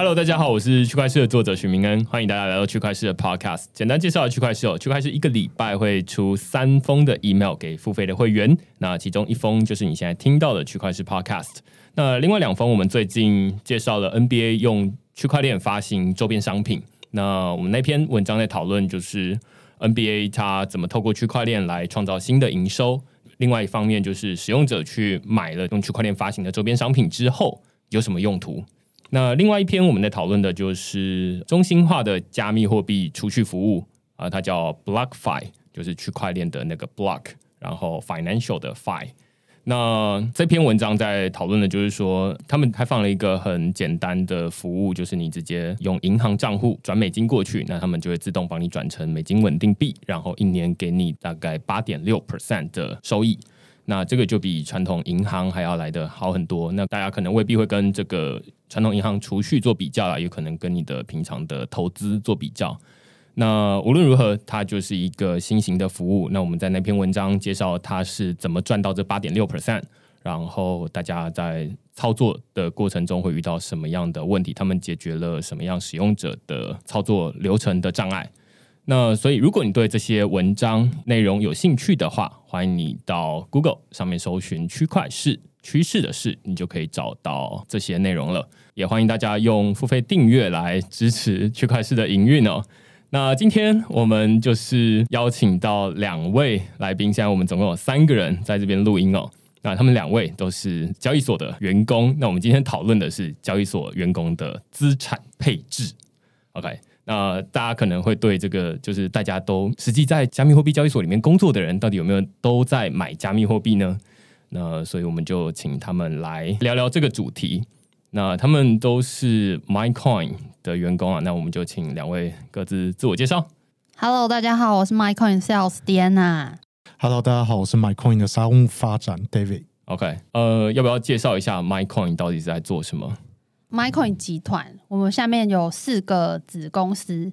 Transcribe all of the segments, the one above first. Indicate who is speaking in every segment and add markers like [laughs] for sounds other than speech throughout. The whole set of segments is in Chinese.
Speaker 1: Hello，大家好，我是区块链的作者许明恩，欢迎大家来到区块链的 Podcast。简单介绍区块链哦，区块链一个礼拜会出三封的 email 给付费的会员，那其中一封就是你现在听到的区块链 Podcast。那另外两封，我们最近介绍了 NBA 用区块链发行周边商品。那我们那篇文章在讨论就是 NBA 它怎么透过区块链来创造新的营收。另外一方面就是使用者去买了用区块链发行的周边商品之后有什么用途。那另外一篇我们在讨论的就是中心化的加密货币储蓄服务啊，它叫 BlockFi，就是区块链的那个 Block，然后 Financial 的 Fi。那这篇文章在讨论的就是说，他们开放了一个很简单的服务，就是你直接用银行账户转美金过去，那他们就会自动帮你转成美金稳定币，然后一年给你大概八点六 percent 的收益。那这个就比传统银行还要来的好很多。那大家可能未必会跟这个传统银行储蓄做比较啊，有可能跟你的平常的投资做比较。那无论如何，它就是一个新型的服务。那我们在那篇文章介绍它是怎么赚到这八点六 percent，然后大家在操作的过程中会遇到什么样的问题，他们解决了什么样使用者的操作流程的障碍。那所以，如果你对这些文章内容有兴趣的话，欢迎你到 Google 上面搜寻“区块市趋势的事”，你就可以找到这些内容了。也欢迎大家用付费订阅来支持区块市的营运哦。那今天我们就是邀请到两位来宾，现在我们总共有三个人在这边录音哦。那他们两位都是交易所的员工。那我们今天讨论的是交易所员工的资产配置。OK。那大家可能会对这个，就是大家都实际在加密货币交易所里面工作的人，到底有没有都在买加密货币呢？那所以我们就请他们来聊聊这个主题。那他们都是 MyCoin 的员工啊，那我们就请两位各自自我介绍。
Speaker 2: Hello，大家好，我是 MyCoin Sales Diana。
Speaker 3: Hello，大家好，我是 MyCoin 的商务发展 David。
Speaker 1: OK，呃，要不要介绍一下 MyCoin 到底是在做什么
Speaker 2: ？MyCoin 集团，我们下面有四个子公司。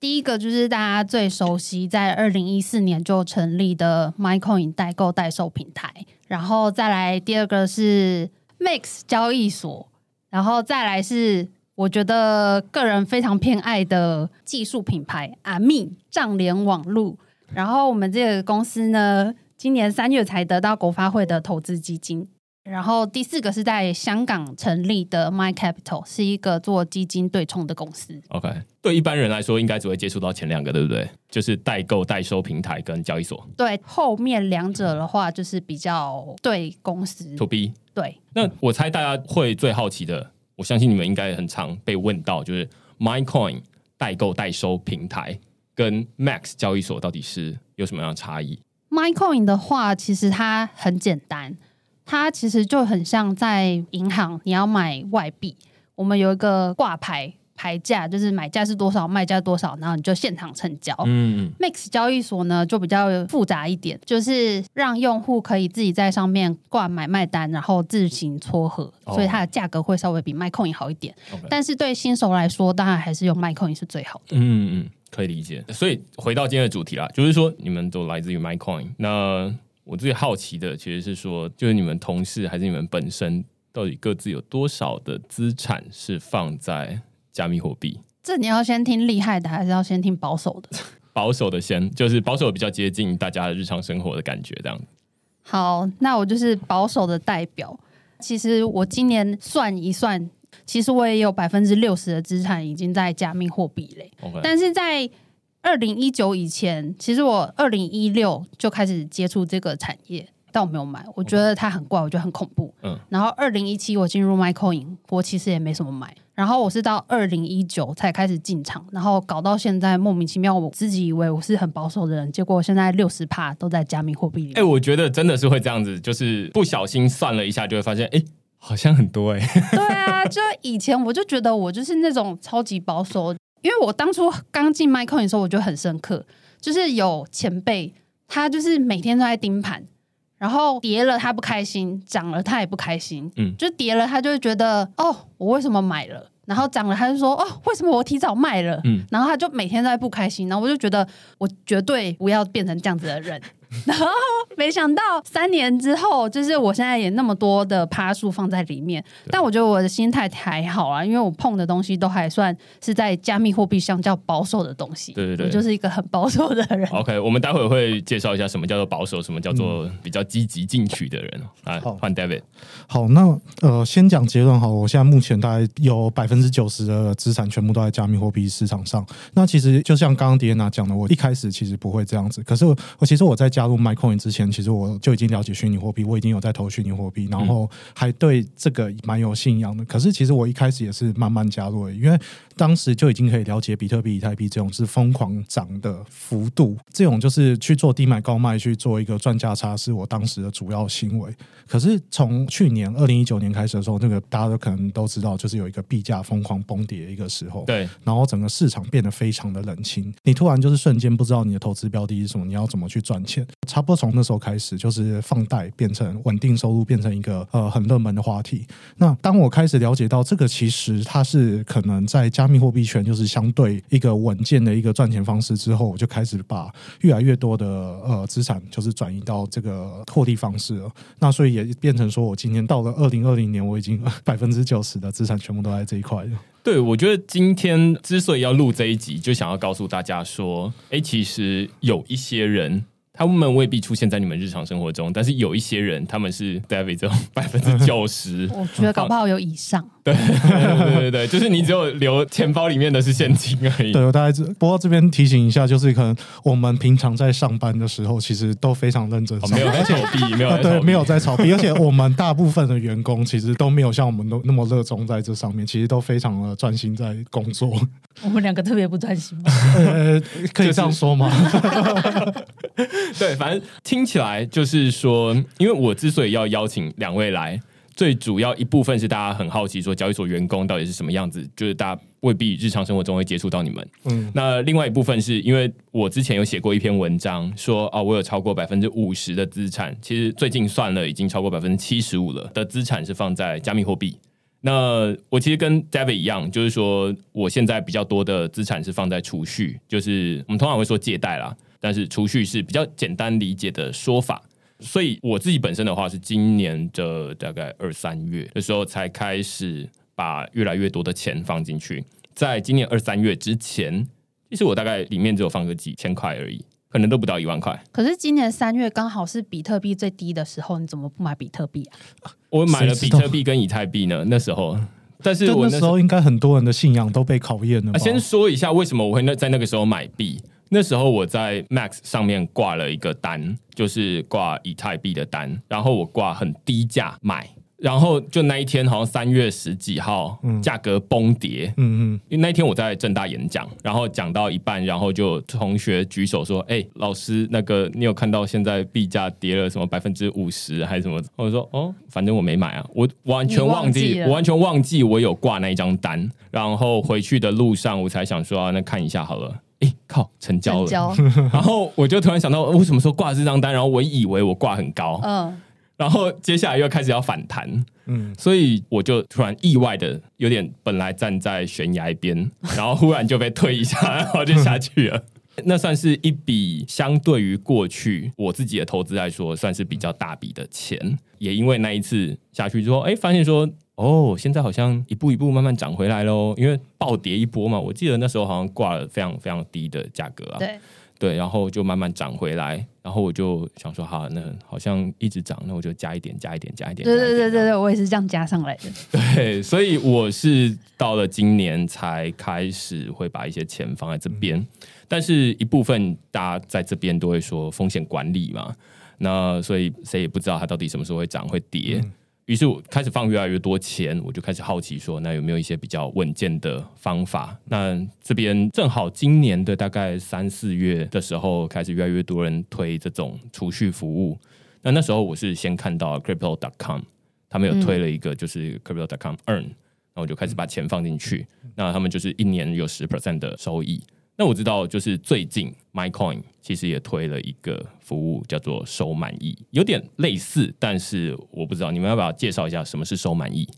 Speaker 2: 第一个就是大家最熟悉，在二零一四年就成立的 MyCoin 代购代售平台。然后再来第二个是 Mix 交易所，然后再来是我觉得个人非常偏爱的技术品牌阿密账联网络。然后我们这个公司呢，今年三月才得到国发会的投资基金。然后第四个是在香港成立的 My Capital，是一个做基金对冲的公司。
Speaker 1: OK，对一般人来说，应该只会接触到前两个，对不对？就是代购代收平台跟交易所。
Speaker 2: 对，后面两者的话，就是比较对公司
Speaker 1: To B。
Speaker 2: 对，
Speaker 1: 那我猜大家会最好奇的，我相信你们应该很常被问到，就是 MyCoin 代购代收平台跟 Max 交易所到底是有什么样的差异
Speaker 2: ？MyCoin 的话，其实它很简单。它其实就很像在银行，你要买外币，我们有一个挂牌牌价，就是买价是多少，卖价多少，然后你就现场成交。嗯，Mix 交易所呢就比较复杂一点，就是让用户可以自己在上面挂买卖单，然后自行撮合，所以它的价格会稍微比 MyCoin 好一点。但是对新手来说，当然还是用 MyCoin 是最好的。
Speaker 1: 嗯嗯，可以理解。所以回到今天的主题啦，就是说你们都来自于 MyCoin，那。我最好奇的其实是说，就是你们同事还是你们本身，到底各自有多少的资产是放在加密货币？
Speaker 2: 这你要先听厉害的，还是要先听保守的？[laughs]
Speaker 1: 保守的先，就是保守比较接近大家的日常生活的感觉，这样。
Speaker 2: 好，那我就是保守的代表。其实我今年算一算，其实我也有百分之六十的资产已经在加密货币类，但是在。二零一九以前，其实我二零一六就开始接触这个产业，但我没有买，我觉得它很怪，我觉得很恐怖。嗯，然后二零一七我进入 MyCoin，我其实也没什么买，然后我是到二零一九才开始进场，然后搞到现在莫名其妙，我自己以为我是很保守的人，结果现在六十帕都在加密货币里。
Speaker 1: 哎，我觉得真的是会这样子，就是不小心算了一下，就会发现，哎，好像很多哎。
Speaker 2: 对啊，就以前我就觉得我就是那种超级保守。因为我当初刚进 MyCoin 的时候，我就很深刻，就是有前辈，他就是每天都在盯盘，然后跌了他不开心，涨了他也不开心，嗯，就跌了他就会觉得哦，我为什么买了？然后涨了他就说哦，为什么我提早卖了？嗯，然后他就每天在不开心，然后我就觉得我绝对不要变成这样子的人，[laughs] 然后没想到三年之后，就是我现在也那么多的趴数放在里面，但我觉得我的心态还好啊，因为我碰的东西都还算是在加密货币相较保守的东西。
Speaker 1: 对对对
Speaker 2: 我就是一个很保守的人。[laughs]
Speaker 1: OK，我们待会会介绍一下什么叫做保守，什么叫做比较积极进取的人。来，换 David。
Speaker 3: 好，那呃，先讲结论好，我现在目前大概有百分之九十的资产全部都在加密货币市场上。那其实就像刚刚迪安娜讲的，我一开始其实不会这样子，可是我我其实我在加入 MyCoin 之前，其实我就已经了解虚拟货币，我已经有在投虚拟货币，然后还对这个蛮有信仰的。可是其实我一开始也是慢慢加入的，因为当时就已经可以了解比特币、以太币这种是疯狂涨的幅度，这种就是去做低买高卖，去做一个赚价差，是我当时的主要行为。可是从去年二零一九年开始的时候，那个大家都可能都知道，就是有一个币价疯狂崩跌的一个时候，
Speaker 1: 对，
Speaker 3: 然后整个市场变得非常的冷清，你突然就是瞬间不知道你的投资标的是什么，你要怎么去赚钱。差不多从那时候开始，就是放贷变成稳定收入，变成一个呃很热门的话题。那当我开始了解到这个其实它是可能在加加密货币圈就是相对一个稳健的一个赚钱方式之后，我就开始把越来越多的呃资产就是转移到这个获利方式了。那所以也变成说我今天到了二零二零年，我已经 [laughs] 百分之九十的资产全部都在这一块了。
Speaker 1: 对，我觉得今天之所以要录这一集，就想要告诉大家说，哎，其实有一些人。他们未必出现在你们日常生活中，但是有一些人，他们是 David 这种百分之九十，[laughs]
Speaker 2: 我觉得搞不好有以上。[laughs]
Speaker 1: 对对对对，就是你只有留钱包里面的是现金而已。
Speaker 3: 对，我大概知。不过这边提醒一下，就是可能我们平常在上班的时候，其实都非常认真
Speaker 1: 哦没有在炒币，没有在炒币
Speaker 3: 没有在炒币，而且我们大部分的员工其实都没有像我们都那么热衷在这上面，其实都非常的专心在工作。
Speaker 2: 我们两个特别不专心吧？
Speaker 3: 呃，可以这样说吗？[laughs]
Speaker 1: 对，反正听起来就是说，因为我之所以要邀请两位来，最主要一部分是大家很好奇，说交易所员工到底是什么样子，就是大家未必日常生活中会接触到你们。
Speaker 3: 嗯，
Speaker 1: 那另外一部分是因为我之前有写过一篇文章，说啊，我有超过百分之五十的资产，其实最近算了已经超过百分之七十五了的资产是放在加密货币。那我其实跟 David 一样，就是说我现在比较多的资产是放在储蓄，就是我们通常会说借贷啦，但是储蓄是比较简单理解的说法。所以我自己本身的话是今年的大概二三月的时候才开始把越来越多的钱放进去。在今年二三月之前，其实我大概里面只有放个几千块而已，可能都不到一万块。
Speaker 2: 可是今年三月刚好是比特币最低的时候，你怎么不买比特币啊？
Speaker 1: 我买了比特币跟以太币呢，那时候，但是我那时候
Speaker 3: 那时候应该很多人的信仰都被考验了
Speaker 1: 啊，？先说一下为什么我会那在那个时候买币。那时候我在 Max 上面挂了一个单，就是挂以太币的单，然后我挂很低价买，然后就那一天好像三月十几号，价格崩跌，
Speaker 3: 嗯嗯，
Speaker 1: 因为那一天我在正大演讲，然后讲到一半，然后就同学举手说：“哎、老师，那个你有看到现在币价跌了什么百分之五十还是什么？”我说：“哦，反正我没买啊，我完全忘记，
Speaker 2: 忘记
Speaker 1: 我完全忘记我有挂那一张单。然后回去的路上，我才想说、啊，那看一下好了。哎、靠，成交了。
Speaker 2: 交，[laughs]
Speaker 1: 然后我就突然想到，我什么时候挂这张单？然后我以为我挂很高，
Speaker 2: 嗯，[laughs]
Speaker 1: 然后接下来又开始要反弹，
Speaker 3: 嗯
Speaker 1: 所以我就突然意外的有点本来站在悬崖边，然后忽然就被推一下，然后就下去了。那算是一笔相对于过去我自己的投资来说，算是比较大笔的钱。也因为那一次下去之后，哎，发现说，哦，现在好像一步一步慢慢涨回来喽。因为暴跌一波嘛，我记得那时候好像挂了非常非常低的价格啊。
Speaker 2: 对，
Speaker 1: 对，然后就慢慢涨回来，然后我就想说，好，那好像一直涨，那我就加一点，加一点，加一点。
Speaker 2: 对对对对对，我也是这样加上来的。[laughs]
Speaker 1: 对，所以我是到了今年才开始会把一些钱放在这边，但是一部分大家在这边都会说风险管理嘛，那所以谁也不知道它到底什么时候会涨会跌。于是我开始放越来越多钱，我就开始好奇说，那有没有一些比较稳健的方法？那这边正好今年的大概三四月的时候，开始越来越多人推这种储蓄服务。那那时候我是先看到 crypto.com，他们有推了一个就是 crypto.com earn，然后我就开始把钱放进去。那他们就是一年有十 percent 的收益。那我知道，就是最近 MyCoin 其实也推了一个服务，叫做收满意，有点类似，但是我不知道你们要不要介绍一下什么是收满意？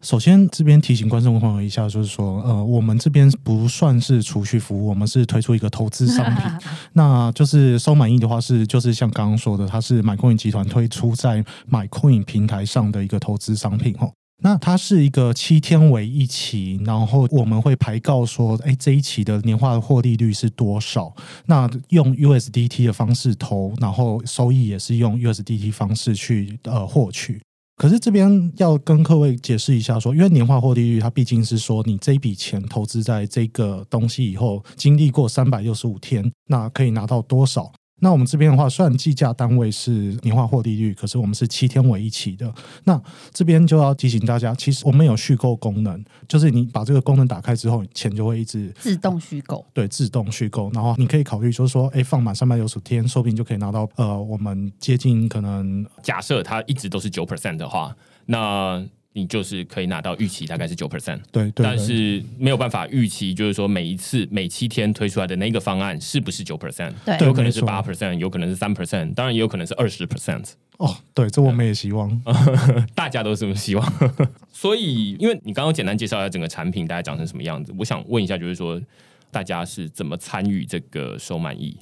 Speaker 3: 首先，这边提醒观众朋友一下，就是说，呃，我们这边不算是储蓄服务，我们是推出一个投资商品。[laughs] 那就是收满意的话，是就是像刚刚说的，它是 MyCoin 集团推出在 MyCoin 平台上的一个投资商品哦。那它是一个七天为一期，然后我们会排告说，哎，这一期的年化的获利率是多少？那用 USDT 的方式投，然后收益也是用 USDT 方式去呃获取。可是这边要跟各位解释一下，说因为年化获利率，它毕竟是说你这一笔钱投资在这个东西以后，经历过三百六十五天，那可以拿到多少？那我们这边的话，虽然计价单位是年化获利率，可是我们是七天为一期的。那这边就要提醒大家，其实我们有续购功能，就是你把这个功能打开之后，钱就会一直
Speaker 2: 自动续购。
Speaker 3: 对，自动续购。然后你可以考虑，就是说，哎，放满三百六十天，说不定就可以拿到呃，我们接近可能
Speaker 1: 假设它一直都是九 percent 的话，那。你就是可以拿到预期大概是九 percent，
Speaker 3: 对，
Speaker 1: 但是没有办法预期，就是说每一次每七天推出来的那个方案是不是九 percent，
Speaker 2: 对，
Speaker 1: 有可能是八 percent，有可能是三 percent，当然也有可能是二十 percent。
Speaker 3: 哦，对，这我们也希望，[laughs]
Speaker 1: 大家都这么希望。[laughs] 所以，因为你刚刚简单介绍一下整个产品大概长成什么样子，我想问一下，就是说大家是怎么参与这个收满意？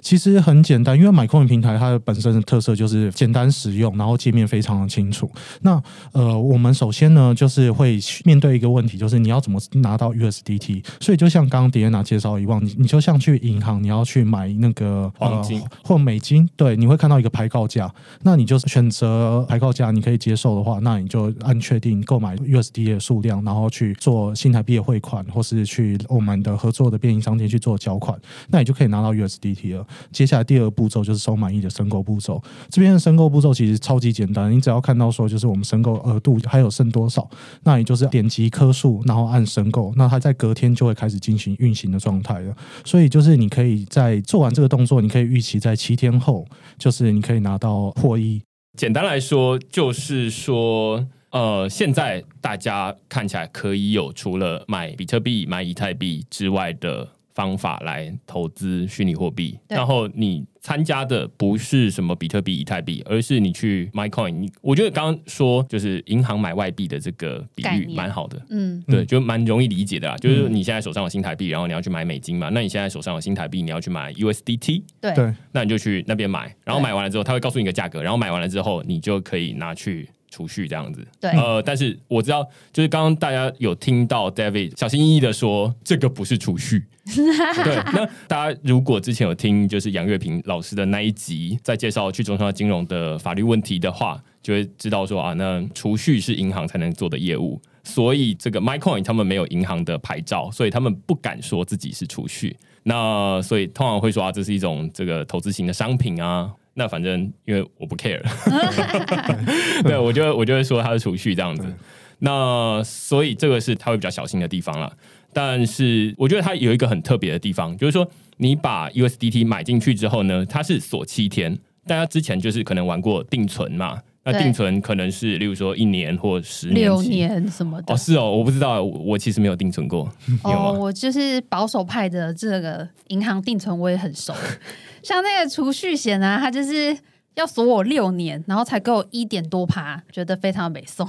Speaker 3: 其实很简单，因为买 coin 平台它的本身的特色就是简单实用，然后界面非常的清楚。那呃，我们首先呢，就是会面对一个问题，就是你要怎么拿到 USDT？所以就像刚刚迪安娜介绍一样，你你就像去银行，你要去买那个
Speaker 1: 黄金
Speaker 3: 或美金，对，你会看到一个排告价，那你就选择排告价，你可以接受的话，那你就按确定购买 USDT 的数量，然后去做新台币的汇款，或是去我们的合作的便利商店去做缴款，那你就可以拿到 USDT。接下来第二步骤就是收满意的申购步骤。这边的申购步骤其实超级简单，你只要看到说就是我们申购额度还有剩多少，那你就是点击颗数，然后按申购，那它在隔天就会开始进行运行的状态了。所以就是你可以在做完这个动作，你可以预期在七天后，就是你可以拿到破亿。
Speaker 1: 简单来说，就是说，呃，现在大家看起来可以有除了买比特币、买以太币之外的。方法来投资虚拟货币，然后你参加的不是什么比特币、以太币，而是你去 MyCoin。你我觉得刚刚说就是银行买外币的这个比喻蛮好的，嗯，对，就蛮容易理解的啦。就是你现在手上有新台币，然后你要去买美金嘛，那你现在手上有新台币，你要去买 USDT，
Speaker 2: 对，
Speaker 1: 那你就去那边买，然后买完了之后，他会告诉你一个价格，然后买完了之后，你就可以拿去。储蓄这样子，
Speaker 2: 对，
Speaker 1: 呃，但是我知道，就是刚刚大家有听到 David 小心翼翼的说，这个不是储蓄。[laughs] 对，那大家如果之前有听就是杨月平老师的那一集，在介绍去中央金融的法律问题的话，就会知道说啊，那储蓄是银行才能做的业务，所以这个 MyCoin 他们没有银行的牌照，所以他们不敢说自己是储蓄。那所以通常会说啊，这是一种这个投资型的商品啊。那反正因为我不 care，[laughs] 对我就我就会说它是储蓄这样子。那所以这个是他会比较小心的地方了。但是我觉得它有一个很特别的地方，就是说你把 USDT 买进去之后呢，它是锁七天。大家之前就是可能玩过定存嘛，那定存可能是例如说一年或十年、
Speaker 2: 六年什么的。
Speaker 1: 哦，是哦，我不知道，我其实没有定存过。
Speaker 2: 哦，我就是保守派的这个银行定存我也很熟。[laughs] 像那个储蓄险啊，它就是要锁我六年，然后才给我一点多趴，觉得非常美送。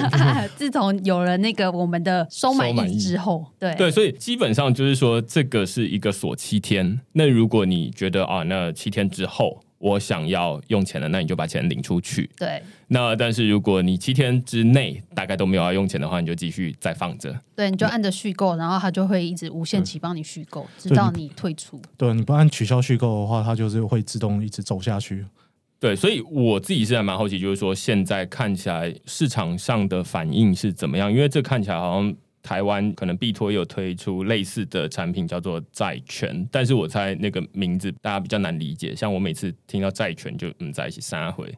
Speaker 2: [laughs] 自从有了那个我们的收满意之后，对
Speaker 1: 对，所以基本上就是说，这个是一个锁七天。那如果你觉得啊，那七天之后。我想要用钱了，那你就把钱领出去。
Speaker 2: 对。
Speaker 1: 那但是如果你七天之内大概都没有要用钱的话，你就继续再放着。
Speaker 2: 对，你就按着续购，然后它就会一直无限期帮你续购，直到你退出。
Speaker 3: 对，你不按取消续购的话，它就是会自动一直走下去。
Speaker 1: 对，所以我自己是还蛮好奇，就是说现在看起来市场上的反应是怎么样？因为这看起来好像。台湾可能币托有推出类似的产品，叫做债权，但是我猜那个名字大家比较难理解。像我每次听到债权，就嗯在一起三回。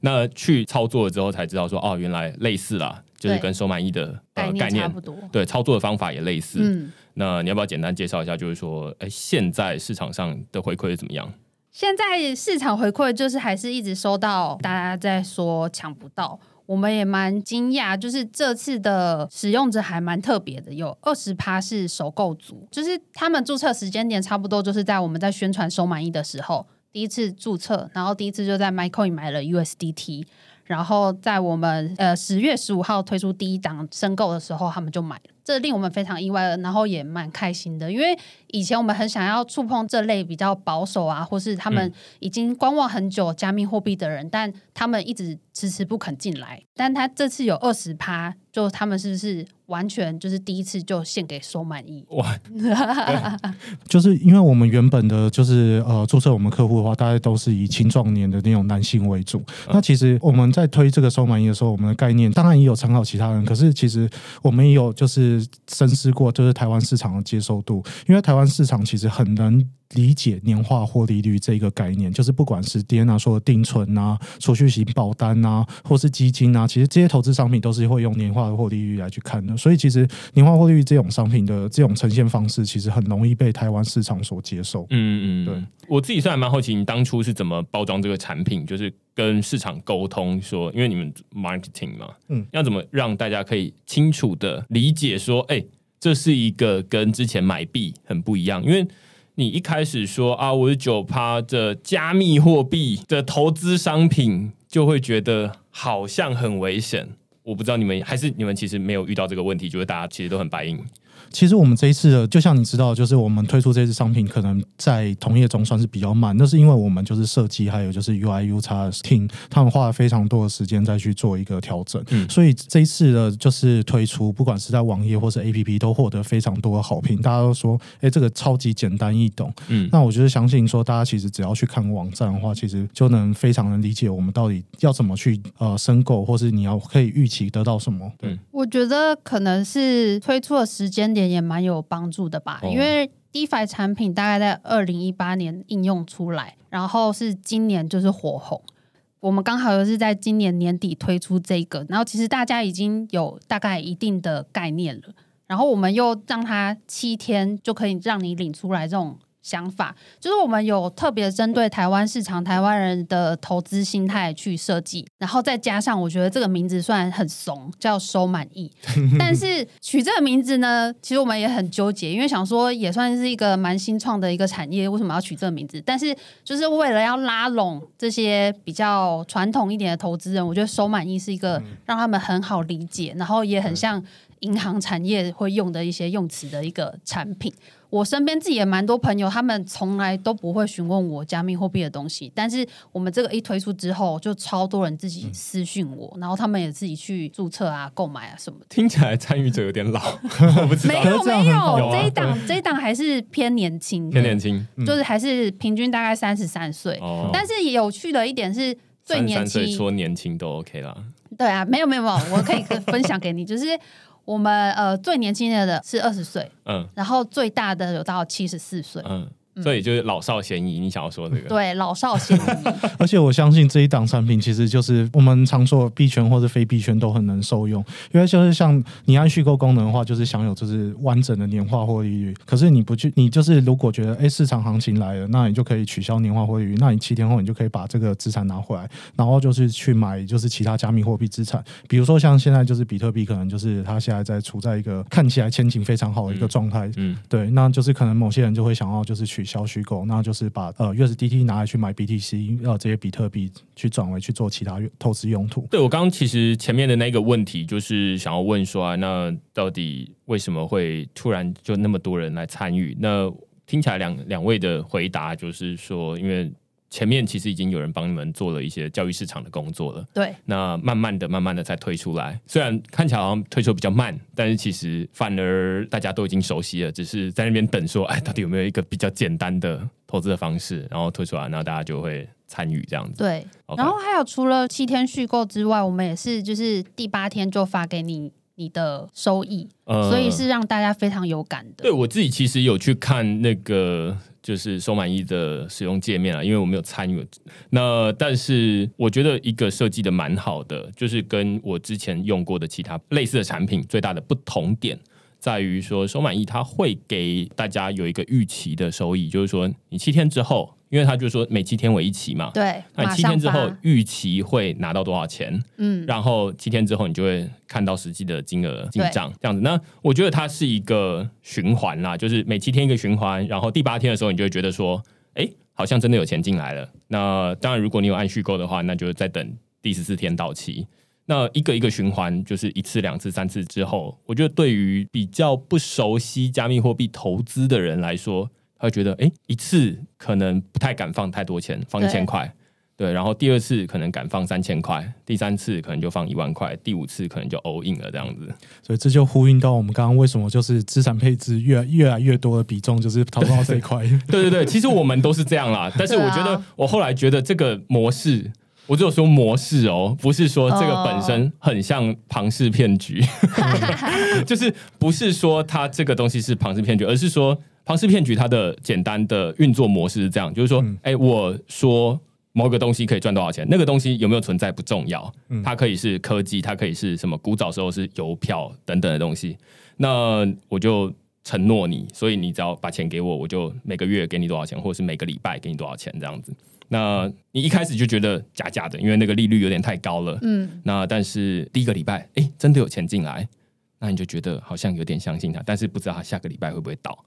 Speaker 1: 那去操作了之后才知道说，哦，原来类似啦，就是跟收满意的
Speaker 2: 呃概念差不多。
Speaker 1: 对，操作的方法也类似。嗯，那你要不要简单介绍一下？就是说，哎，现在市场上的回馈怎么样？
Speaker 2: 现在市场回馈就是还是一直收到大家在说抢不到。我们也蛮惊讶，就是这次的使用者还蛮特别的，有二十趴是首购族，就是他们注册时间点差不多就是在我们在宣传收满意的时候第一次注册，然后第一次就在 MyCoin 买了 USDT，然后在我们呃十月十五号推出第一档申购的时候，他们就买了，这令我们非常意外，然后也蛮开心的，因为以前我们很想要触碰这类比较保守啊，或是他们已经观望很久加密货币的人，但他们一直迟迟不肯进来，但他这次有二十趴，就他们是不是完全就是第一次就献给收满意？
Speaker 1: 哇，[laughs]
Speaker 3: 就是因为我们原本的就是呃注册我们客户的话，大概都是以青壮年的那种男性为主。那其实我们在推这个收满意的时候，我们的概念当然也有参考其他人，可是其实我们也有就是深思过，就是台湾市场的接受度，因为台湾市场其实很难理解年化获利率这个概念，就是不管是 d n a 说的定存啊、储蓄型保单啊，或是基金啊，其实这些投资商品都是会用年化的获利率来去看的。所以其实年化获利率这种商品的这种呈现方式，其实很容易被台湾市场所接受。
Speaker 1: 嗯嗯，
Speaker 3: 对。
Speaker 1: 我自己虽然蛮好奇，你当初是怎么包装这个产品，就是跟市场沟通说，因为你们 marketing 嘛，嗯，要怎么让大家可以清楚的理解说，哎，这是一个跟之前买币很不一样，因为。你一开始说啊，我是九趴的加密货币的投资商品，就会觉得好像很危险。我不知道你们还是你们其实没有遇到这个问题，就是大家其实都很白银。
Speaker 3: 其实我们这一次的，就像你知道，就是我们推出这次商品，可能在同业中算是比较慢。那是因为我们就是设计，还有就是 UI、U 叉 team，他们花了非常多的时间再去做一个调整。嗯，所以这一次的，就是推出，不管是在网页或是 APP，都获得非常多的好评。大家都说，哎，这个超级简单易懂。嗯，那我就是相信说，大家其实只要去看网站的话，其实就能非常能理解我们到底要怎么去呃申购，或是你要可以预期得到什么。对，
Speaker 2: 我觉得可能是推出的时间。也蛮有帮助的吧，因为 DeFi 产品大概在二零一八年应用出来，然后是今年就是火红。我们刚好又是在今年年底推出这个，然后其实大家已经有大概一定的概念了，然后我们又让它七天就可以让你领出来这种。想法就是我们有特别针对台湾市场、台湾人的投资心态去设计，然后再加上我觉得这个名字虽然很怂，叫收满意，[laughs] 但是取这个名字呢，其实我们也很纠结，因为想说也算是一个蛮新创的一个产业，为什么要取这个名字？但是就是为了要拉拢这些比较传统一点的投资人，我觉得收满意是一个让他们很好理解，然后也很像银行产业会用的一些用词的一个产品。我身边自己也蛮多朋友，他们从来都不会询问我加密货币的东西，但是我们这个一推出之后，就超多人自己私讯我，然后他们也自己去注册啊、购买啊什么的。
Speaker 1: 听起来参与者有点老，[laughs] 我不知
Speaker 2: 道。没有没有，这一档这一档还是偏年轻，
Speaker 1: 偏年轻，
Speaker 2: 就是还是平均大概三十三岁。哦但是有趣的一点是，最年轻
Speaker 1: 说年轻都 OK 啦。
Speaker 2: 对啊，没有没有没有，我可以分享给你，[laughs] 就是。我们呃最年轻的的是二十岁，嗯，然后最大的有到七十四岁，嗯。
Speaker 1: 所以就是老少咸宜，你想要说这个？
Speaker 2: 对，老少咸宜。[laughs]
Speaker 3: 而且我相信这一档产品其实就是我们常说币圈或者非币圈都很能受用，因为就是像你按续购功能的话，就是享有就是完整的年化获利率。可是你不去，你就是如果觉得哎市场行情来了，那你就可以取消年化获利率，那你七天后你就可以把这个资产拿回来，然后就是去买就是其他加密货币资产，比如说像现在就是比特币，可能就是它现在在处在一个看起来前景非常好的一个状态，嗯，对，那就是可能某些人就会想要就是取。小虚构，那就是把呃 USDT 拿来去买 BTC，呃这些比特币去转为去做其他投资用途。
Speaker 1: 对我刚刚其实前面的那个问题，就是想要问说啊，那到底为什么会突然就那么多人来参与？那听起来两两位的回答就是说，因为。前面其实已经有人帮你们做了一些教育市场的工作了。
Speaker 2: 对，
Speaker 1: 那慢慢的、慢慢的才推出来。虽然看起来好像推出比较慢，但是其实反而大家都已经熟悉了，只是在那边等说，哎，到底有没有一个比较简单的投资的方式，然后推出来，然后大家就会参与这样子。
Speaker 2: 对，然后还有除了七天续购之外，我们也是就是第八天就发给你你的收益，所以是让大家非常有感的。
Speaker 1: 对我自己其实有去看那个。就是收满意的使用界面了，因为我没有参与。那但是我觉得一个设计的蛮好的，就是跟我之前用过的其他类似的产品最大的不同点。在于说收满意，它会给大家有一个预期的收益，就是说你七天之后，因为他就说每七天为一期嘛，
Speaker 2: 对，
Speaker 1: 那你七天之后预期会拿到多少钱？嗯，然后七天之后你就会看到实际的金额进账，这样子。那我觉得它是一个循环啦，就是每七天一个循环，然后第八天的时候，你就会觉得说，哎，好像真的有钱进来了。那当然，如果你有按续购的话，那就再等第十四天到期。那一个一个循环，就是一次、两次、三次之后，我觉得对于比较不熟悉加密货币投资的人来说，他会觉得，哎，一次可能不太敢放太多钱，放一千块，对，然后第二次可能敢放三千块，第三次可能就放一万块，第五次可能就 all in 了这样子。
Speaker 3: 所以这就呼应到我们刚刚为什么就是资产配置越越来越多的比重，就是投到这一块。[laughs]
Speaker 1: 对对对，其实我们都是这样啦，但是我觉得我后来觉得这个模式。我只有说模式哦，不是说这个本身很像庞氏骗局，[laughs] 就是不是说它这个东西是庞氏骗局，而是说庞氏骗局它的简单的运作模式是这样，就是说，哎，我说某个东西可以赚多少钱，那个东西有没有存在不重要，它可以是科技，它可以是什么古早时候是邮票等等的东西，那我就承诺你，所以你只要把钱给我，我就每个月给你多少钱，或者是每个礼拜给你多少钱这样子。那你一开始就觉得假假的，因为那个利率有点太高了。嗯，那但是第一个礼拜，哎，真的有钱进来，那你就觉得好像有点相信他，但是不知道他下个礼拜会不会倒。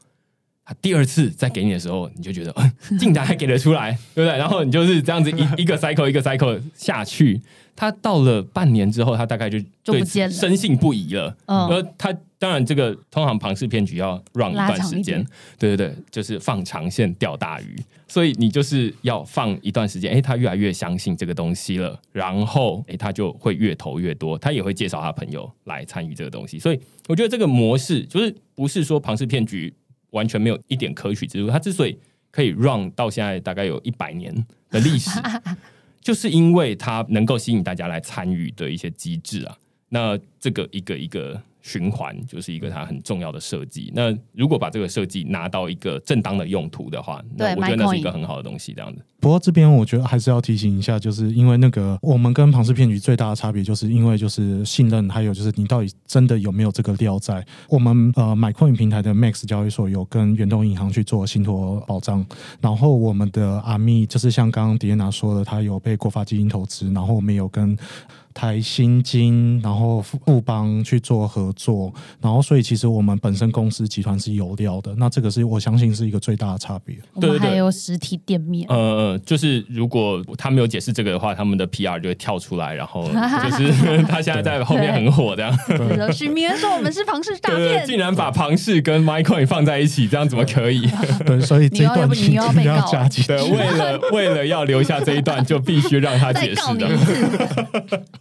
Speaker 1: 他第二次再给你的时候，你就觉得，[laughs] 竟然还给得出来，对不对？然后你就是这样子一一个 cycle 一个 cycle 下去，他到了半年之后，他大概就
Speaker 2: 对
Speaker 1: 深信不疑了。嗯，而他。当然，这个通常庞氏骗局要 run 一段时间，对对对，就是放长线钓大鱼，所以你就是要放一段时间，哎，他越来越相信这个东西了，然后哎，他就会越投越多，他也会介绍他朋友来参与这个东西，所以我觉得这个模式就是不是说庞氏骗局完全没有一点可取之处，它之所以可以 run 到现在大概有一百年的历史，[laughs] 就是因为它能够吸引大家来参与的一些机制啊，那这个一个一个。循环就是一个它很重要的设计。那如果把这个设计拿到一个正当的用途的话，那我觉得那是一个很好的东西。这样子。
Speaker 3: 不过这边我觉得还是要提醒一下，就是因为那个我们跟庞氏骗局最大的差别，就是因为就是信任，还有就是你到底真的有没有这个料在。我们呃买 coin 平台的 Max 交易所有跟远东银行去做信托保障，然后我们的阿密就是像刚刚迪安娜说的，他有被国发基金投资，然后我们有跟。台新金，然后富邦去做合作，然后所以其实我们本身公司集团是有料的，那这个是我相信是一个最大的差别。
Speaker 2: 我们还有实体店面。
Speaker 1: 呃，就是如果他没有解释这个的话，他们的 PR 就会跳出来，然后就是 [laughs] 他现在在后面很火这样。
Speaker 2: 许明说我们是庞氏诈骗，
Speaker 1: 竟然把庞氏跟 Michael 放在一起，这样怎么可以？[laughs]
Speaker 3: 对，所以这段
Speaker 2: 你要被告。
Speaker 1: 对，为了 [laughs] 为了要留下这一段，就必须让他解释的。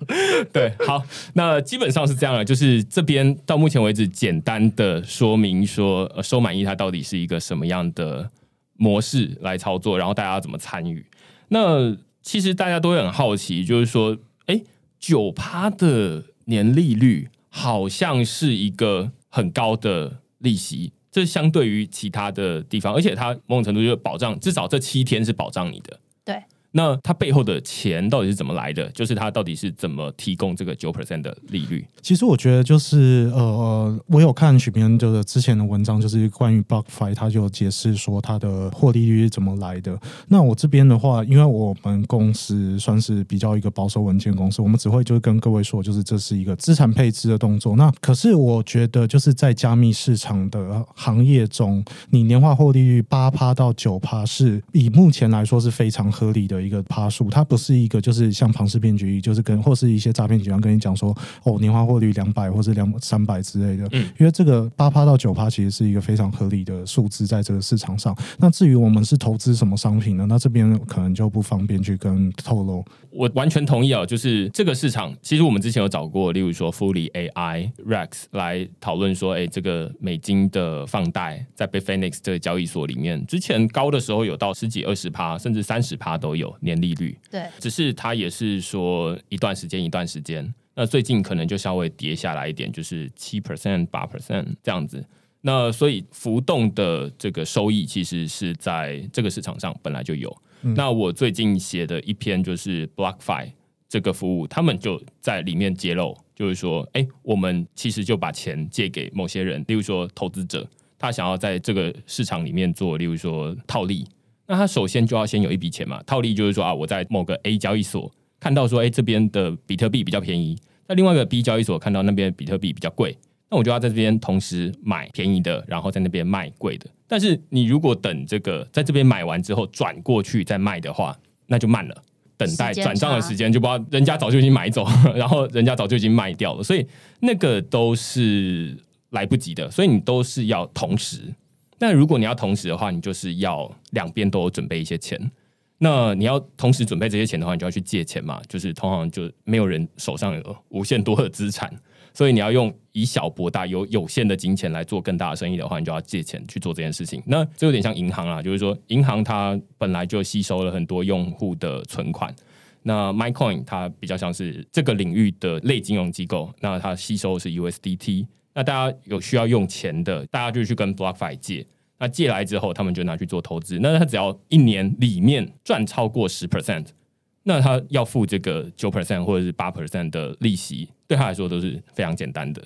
Speaker 1: [laughs] 对，好，那基本上是这样的，就是这边到目前为止，简单的说明说，呃，收满意它到底是一个什么样的模式来操作，然后大家怎么参与。那其实大家都会很好奇，就是说，哎，九趴的年利率好像是一个很高的利息，这相对于其他的地方，而且它某种程度就是保障，至少这七天是保障你的。
Speaker 2: 对。
Speaker 1: 那它背后的钱到底是怎么来的？就是它到底是怎么提供这个九 percent 的利率？
Speaker 3: 其实我觉得就是呃，我有看许明就是之前的文章，就是关于 BlockFi，他就解释说它的获利率是怎么来的。那我这边的话，因为我们公司算是比较一个保守文件公司，我们只会就是跟各位说，就是这是一个资产配置的动作。那可是我觉得就是在加密市场的行业中，你年化获利率八趴到九趴，是以目前来说是非常合理的。一个趴数，它不是一个就是像庞氏骗局，就是跟或是一些诈骗集团跟你讲说，哦，年化获利两百或是两三百之类的。嗯，因为这个八趴到九趴其实是一个非常合理的数字，在这个市场上。那至于我们是投资什么商品呢？那这边可能就不方便去跟透露。
Speaker 1: 我完全同意啊，就是这个市场，其实我们之前有找过，例如说 Fully AI Rex 来讨论说，哎，这个美金的放贷在 Bitfinex 这个交易所里面，之前高的时候有到十几二十趴，甚至三十趴都有。年利率
Speaker 2: 对，
Speaker 1: 只是它也是说一段时间一段时间，那最近可能就稍微跌下来一点，就是七 percent 八 percent 这样子。那所以浮动的这个收益其实是在这个市场上本来就有。那我最近写的一篇就是 BlockFi 这个服务，他们就在里面揭露，就是说，哎，我们其实就把钱借给某些人，例如说投资者，他想要在这个市场里面做，例如说套利。那他首先就要先有一笔钱嘛，套利就是说啊，我在某个 A 交易所看到说，哎，这边的比特币比较便宜，在另外一个 B 交易所看到那边比特币比较贵，那我就要在这边同时买便宜的，然后在那边卖贵的。但是你如果等这个在这边买完之后转过去再卖的话，那就慢了。等待转账的时间，就不人家早就已经买走，然后人家早就已经卖掉了，所以那个都是来不及的，所以你都是要同时。那如果你要同时的话，你就是要两边都有准备一些钱。那你要同时准备这些钱的话，你就要去借钱嘛，就是通常就没有人手上有无限多的资产，所以你要用以小博大，有有限的金钱来做更大的生意的话，你就要借钱去做这件事情。那这有点像银行啦，就是说银行它本来就吸收了很多用户的存款。那 MyCoin 它比较像是这个领域的类金融机构，那它吸收的是 USDT。那大家有需要用钱的，大家就去跟 BlockFi 借。那借来之后，他们就拿去做投资。那他只要一年里面赚超过十 percent，那他要付这个九 percent 或者是八 percent 的利息，对他来说都是非常简单的。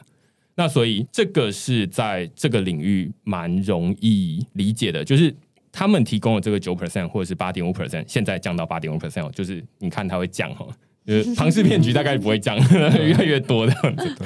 Speaker 1: 那所以这个是在这个领域蛮容易理解的，就是他们提供的这个九 percent 或者是八点五 percent，现在降到八点五 percent，就是你看它会降哈，[laughs] 就是庞氏骗局大概不会降，[laughs] 越来越多这样子。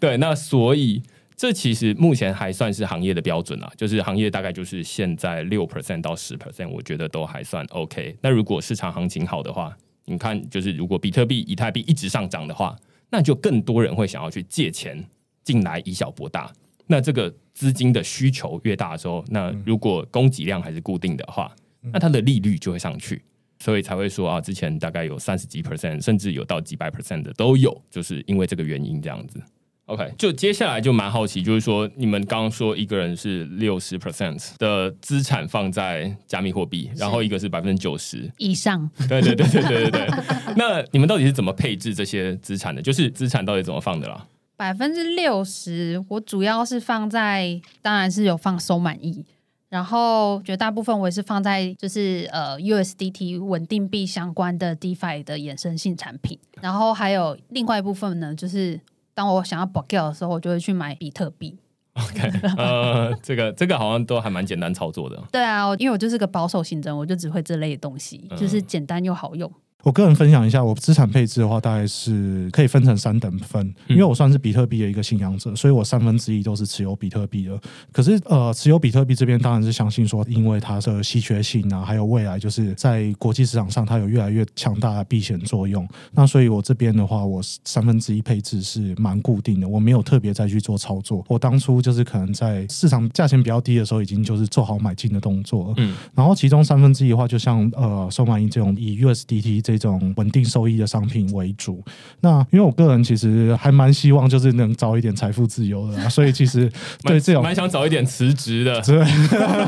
Speaker 1: 对，那所以这其实目前还算是行业的标准啊，就是行业大概就是现在六 percent 到十 percent，我觉得都还算 OK。那如果市场行情好的话，你看就是如果比特币、以太币一直上涨的话，那就更多人会想要去借钱进来以小博大。那这个资金的需求越大的时候，那如果供给量还是固定的话，那它的利率就会上去。所以才会说啊，之前大概有三十几 percent，甚至有到几百 percent 的都有，就是因为这个原因这样子。OK，就接下来就蛮好奇，就是说你们刚刚说一个人是六十 percent 的资产放在加密货币，然后一个是百分之九十，
Speaker 2: 以上，
Speaker 1: 对对对对对对对。[laughs] 那你们到底是怎么配置这些资产的？就是资产到底怎么放的啦？
Speaker 2: 百分之六十，我主要是放在，当然是有放收满意，然后绝大部分我也是放在就是呃 USDT 稳定币相关的 DeFi 的衍生性产品，然后还有另外一部分呢，就是当我想要 o g 的时候，我就会去买比特币。
Speaker 1: OK，呃，这个这个好像都还蛮简单操作的。
Speaker 2: 对啊，因为我就是个保守型人，我就只会这类的东西，
Speaker 1: 嗯
Speaker 2: 就是简单又好用。
Speaker 3: 我个人分享一下，我资产配置的话，大概是可以分成三等分，因为我算是比特币的一个信仰者，所以我三分之一都是持有比特币的。可是呃，持有比特币这边当然是相信说，因为它的稀缺性啊，还有未来就是在国际市场上它有越来越强大的避险作用。那所以我这边的话，我三分之一配置是蛮固定的，我没有特别再去做操作。我当初就是可能在市场价钱比较低的时候，已经就是做好买进的动作了。
Speaker 1: 嗯，
Speaker 3: 然后其中三分之一的话，就像呃收满一这种以 USDT 这种稳定收益的商品为主。那因为我个人其实还蛮希望就是能早一点财富自由的啊，所以其实对
Speaker 1: 蛮
Speaker 3: 这种 [laughs]
Speaker 1: 蛮想早一点辞职的。
Speaker 3: 对，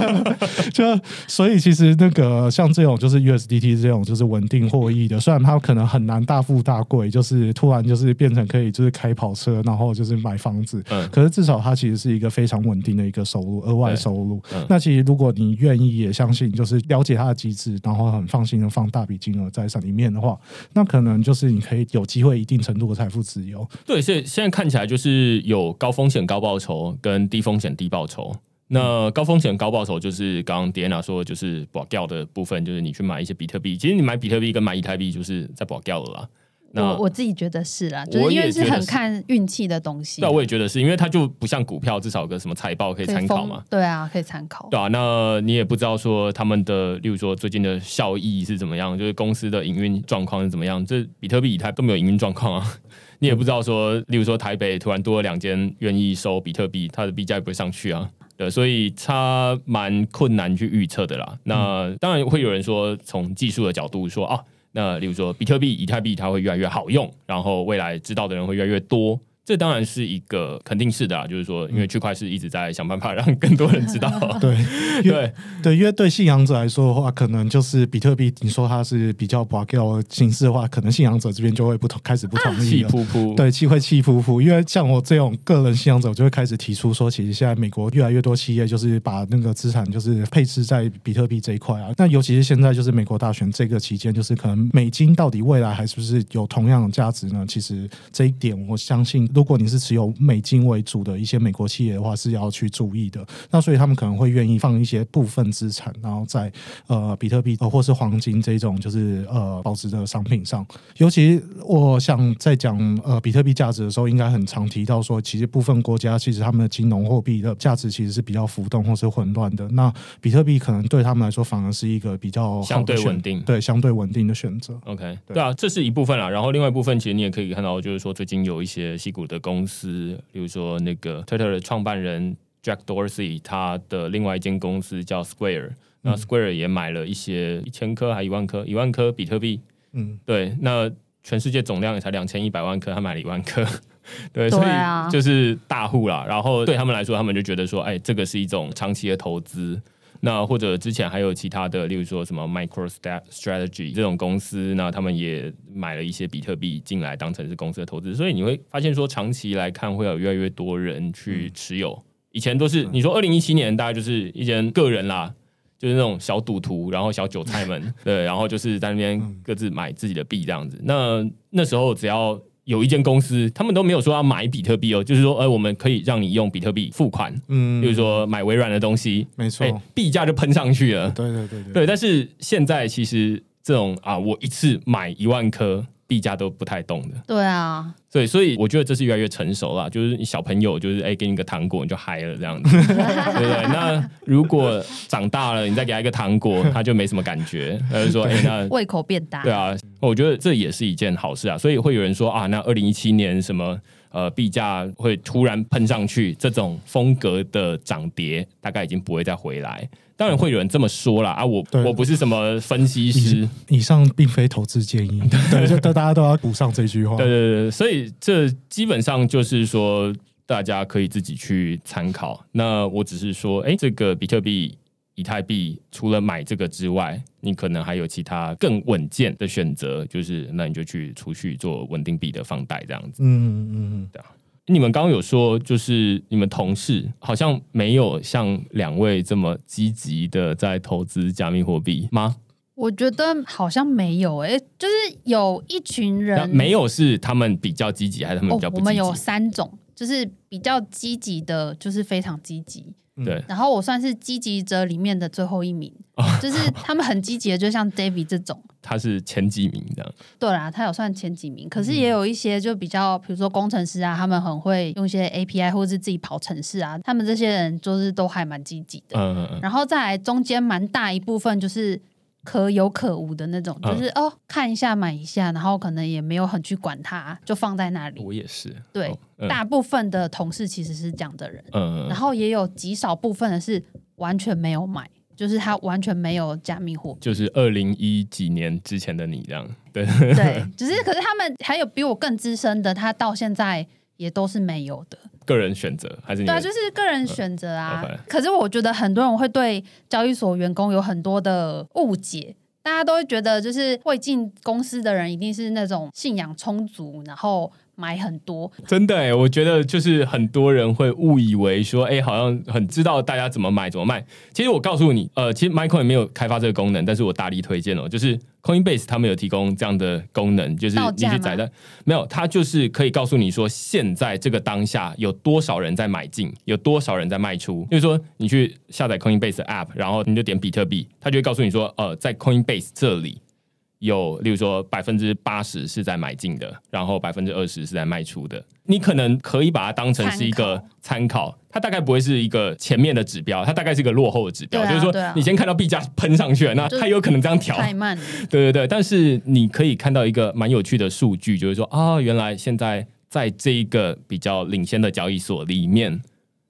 Speaker 3: [laughs] 就所以其实那个像这种就是 USDT 这种就是稳定获益的，虽然它可能很难大富大贵，就是突然就是变成可以就是开跑车，然后就是买房子，
Speaker 1: 嗯
Speaker 3: 可是至少它其实是一个非常稳定的一个收入，额外收入。
Speaker 1: 嗯
Speaker 3: 那其实如果你愿意也相信，就是了解它的机制，然后很放心的放大笔金额在上里面的话，那可能就是你可以有机会一定程度的财富自由。
Speaker 1: 对，所以现在看起来就是有高风险高报酬跟低风险低报酬。那高风险高报酬就是刚刚 Diana 说，就是保掉的部分，就是你去买一些比特币。其实你买比特币跟买以太币就是在保掉了啦。那
Speaker 2: 我我自己觉得是啦，就是因为是很看运气的东西。
Speaker 1: 对啊，我也觉得是因为它就不像股票，至少有个什么财报可以参考嘛。
Speaker 2: 对啊，可以参考。
Speaker 1: 对啊，那你也不知道说他们的，例如说最近的效益是怎么样，就是公司的营运状况是怎么样。这比特币、以太都没有营运状况啊，[laughs] 你也不知道说，例如说台北突然多了两间愿意收比特币，它的币价也不会上去啊。对，所以它蛮困难去预测的啦。那当然会有人说，从技术的角度说啊，那例如说比特币、以太币它会越来越好用，然后未来知道的人会越来越多。这当然是一个肯定是的啊，就是说，因为区块是一直在想办法让更多人知道。[laughs]
Speaker 3: 对，[laughs] 因为
Speaker 1: 对，
Speaker 3: 对，因为对信仰者来说的话，可能就是比特币，你说它是比较 b l 形式的话，可能信仰者这边就会不同，开始不同意
Speaker 1: 气
Speaker 3: 了。
Speaker 1: 扑扑，
Speaker 3: 对，气会气噗噗，因为像我这种个人信仰者，我就会开始提出说，其实现在美国越来越多企业就是把那个资产就是配置在比特币这一块啊。那尤其是现在就是美国大选这个期间，就是可能美金到底未来还是不是有同样的价值呢？其实这一点，我相信如果你是持有美金为主的一些美国企业的话，是要去注意的。那所以他们可能会愿意放一些部分资产，然后在呃比特币呃或是黄金这种就是呃保值的商品上。尤其我想在讲呃比特币价值的时候，应该很常提到说，其实部分国家其实他们的金融货币的价值其实是比较浮动或是混乱的。那比特币可能对他们来说反而是一个比较
Speaker 1: 相对稳定
Speaker 3: 对相对稳定的选择。
Speaker 1: OK，
Speaker 3: 对
Speaker 1: 对啊，这是一部分啦。然后另外一部分，其实你也可以看到，就是说最近有一些西谷的公司，比如说那个 Twitter 的创办人 Jack Dorsey，他的另外一间公司叫 Square，那 Square 也买了一些一千颗还一万颗，一万颗比特币。
Speaker 3: 嗯，
Speaker 1: 对，那全世界总量也才两千一百万颗，他买了一万颗。对，所以就是大户啦。然后对他们来说，他们就觉得说，哎，这个是一种长期的投资。那或者之前还有其他的，例如说什么 Micro Strategy 这种公司，那他们也买了一些比特币进来当成是公司的投资，所以你会发现说，长期来看会有越来越多人去持有。以前都是你说二零一七年，大概就是一间个人啦，就是那种小赌徒，然后小韭菜们，[laughs] 对，然后就是在那边各自买自己的币这样子。那那时候只要有一间公司，他们都没有说要买比特币哦，就是说，呃，我们可以让你用比特币付款，
Speaker 3: 嗯。
Speaker 1: 比如说买微软的东西，
Speaker 3: 没错，
Speaker 1: 哎，币价就喷上去了。
Speaker 3: 对对对对。
Speaker 1: 对，但是现在其实这种啊，我一次买一万颗，币价都不太动的。
Speaker 2: 对啊，
Speaker 1: 对，所以我觉得这是越来越成熟啦。就是你小朋友，就是哎，给你个糖果你就嗨了这样子，[laughs] 对不对？那如果长大了，你再给他一个糖果，他就没什么感觉，他就说哎，那
Speaker 2: 胃口变大。
Speaker 1: 对啊，我觉得这也是一件好事啊。所以会有人说啊，那二零一七年什么呃币价会突然喷上去，这种风格的涨跌大概已经不会再回来。当然会有人这么说啦啊，我我不是什么分析师，
Speaker 3: 以上并非投资建议，[laughs] 对，就大家都要补上这句话。
Speaker 1: 对对对，所以这基本上就是说，大家可以自己去参考。那我只是说，哎，这个比特币、以太币除了买这个之外，你可能还有其他更稳健的选择，就是那你就去储蓄做稳定币的放贷这样子。
Speaker 3: 嗯嗯嗯嗯，
Speaker 1: 你们刚刚有说，就是你们同事好像没有像两位这么积极的在投资加密货币吗？
Speaker 2: 我觉得好像没有诶、就是有一群人
Speaker 1: 没有是他们比较积极，还是他们
Speaker 2: 哦
Speaker 1: 比较，不积极？
Speaker 2: 我们有三种，就是比较积极的，就是非常积极。
Speaker 1: 对
Speaker 2: 然后我算是积极者里面的最后一名，
Speaker 1: 哦 [laughs]
Speaker 2: 就是他们很积极的，就像 David 这种。
Speaker 1: 他是前几名这样。
Speaker 2: 对啦，他有算前几名，可是也有一些就比较，比如说工程师啊，他们很会用一些 API 或者是自己跑城市啊，他们这些人就是都还蛮积极的。
Speaker 1: 嗯嗯嗯。
Speaker 2: 然后再来中间蛮大一部分就是可有可无的那种，
Speaker 1: 嗯
Speaker 2: 就是、哦看一下买一下，然后可能也没有很去管它，就放在那里。
Speaker 1: 我也是，
Speaker 2: 对
Speaker 1: 哦嗯
Speaker 2: 大部分的同事其实是这样的人，
Speaker 1: 嗯，
Speaker 2: 然后也有极少部分的是完全没有买，就是他完全没有加密货币。
Speaker 1: 就是二零一几年之前的你这样，对，
Speaker 2: 对，[laughs] 只是可是他们还有比我更资深的，他到现在也都是没有的。
Speaker 1: 个人选择还是你
Speaker 2: 对啊，就是个人选择啊。可是我觉得很多人会对交易所员工有很多的误解。大家都会觉得，就是会进公司的人一定是那种信仰充足，然后买很多。
Speaker 1: 真的哎，我觉得就是很多人会误以为说，哎，好像很知道大家怎么买怎么卖。其实我告诉你，呃，其实 Michael 也没有开发这个功能，但是我大力推荐哦，就是 Coinbase 他们有提供这样的功能，就是你去载的，没有，它就是可以告诉你说，现在这个当下有多少人在买进，有多少人在卖出。就是说，你去下载 Coinbase 的 App，然后你就点比特币，它就会告诉你说，呃，在 Coinbase 这里。有，例如说百分之八十是在买进的，然后百分之二十是在卖出的。你可能可以把它当成是一个参考，它大概不会是一个前面的指标，它大概是一个落后的指标。
Speaker 2: 啊
Speaker 1: 就是说你先看到币价喷上去了，那它有可能这样调。
Speaker 2: 太慢了，
Speaker 1: 对对对，但是你可以看到一个蛮有趣的数据，就是说啊，原来现在在这一个比较领先的交易所里面，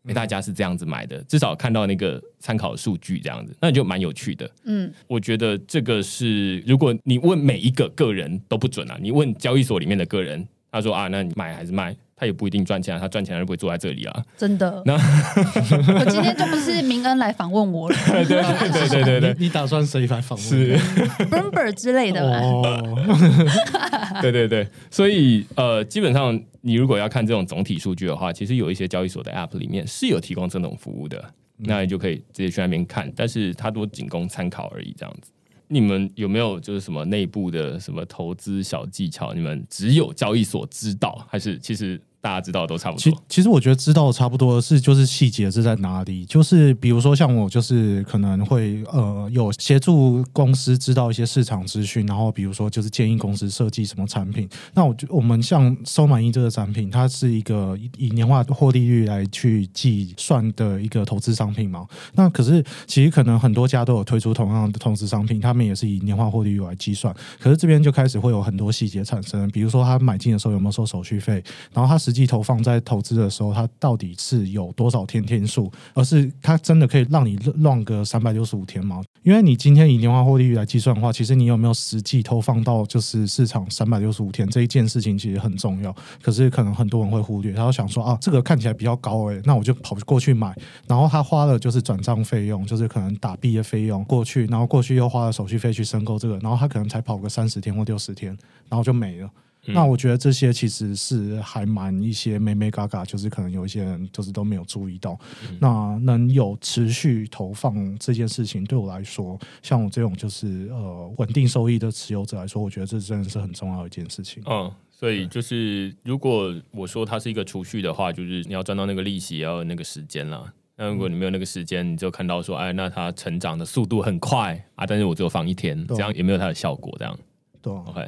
Speaker 1: 诶大家是这样子买的，至少看到那个参考数据这样子，那就蛮有趣的。
Speaker 2: 嗯，
Speaker 1: 我觉得这个是，如果你问每一个个人都不准啊，你问交易所里面的个人，他说啊，那你买还是卖？他也不一定赚钱啊，他赚钱他就不会坐在这里啊。
Speaker 2: 真的。
Speaker 1: 那 [laughs]
Speaker 2: 我今天就不是明恩来访问我了 [laughs]
Speaker 1: 对对对 [laughs] 对对对
Speaker 3: 你你打算谁来访问？
Speaker 1: 是
Speaker 2: ，，Bloomberg 之类的吧。
Speaker 3: 哦，
Speaker 1: 对对对，所以呃，基本上你如果要看这种总体数据的话，其实有一些交易所的 App 里面是有提供这种服务的，那你就可以直接去那边看，但是它都仅供参考而已，这样子。你们有没有就是什么内部的什么投资小技巧？你们只有交易所知道，还是其实大家知道都差不多。
Speaker 3: 其其实我觉得知道差不多是，就是细节是在哪里。就是比如说像我，就是可能会呃有协助公司知道一些市场资讯，然后比如说就是建议公司设计什么产品。那我就我们像收满意这个产品，它是一个以以年化获利率来去计算的一个投资商品嘛。那可是其实可能很多家都有推出同样的投资商品，他们也是以年化获利率来计算。可是这边就开始会有很多细节产生，比如说他买进的时候有没有收手续费，然后他实际投放在投资的时候，它到底是有多少天天数，而是它真的可以让你浪个三百六十五天吗？因为你今天以年化获利率来计算的话，其实你有没有实际投放到就是市场三百六十五天这一件事情其实很重要。可是可能很多人会忽略，他会想说啊，这个看起来比较高诶、那我就跑过去买，然后他花了就是转账费用，就是可能打币的费用过去，然后过去又花了手续费去申购这个，然后他可能才跑个三十天或六十天，然后就没了。那我觉得这些其实是还蛮一些美美嘎嘎，就是可能有一些人就是都没有注意到。那能有持续投放这件事情，对我来说，像我这种就是呃稳定收益的持有者来说，我觉得这真的是很重要的一件事情。
Speaker 1: 嗯，所以就是如果我说它是一个储蓄的话，就是你要赚到那个利息，也要有那个时间啦。那如果你没有那个时间，你就看到说，哎，那它成长的速度很快啊，但是我只有放一天，这样也没有它的效果，这样。
Speaker 3: 对啊、
Speaker 1: OK，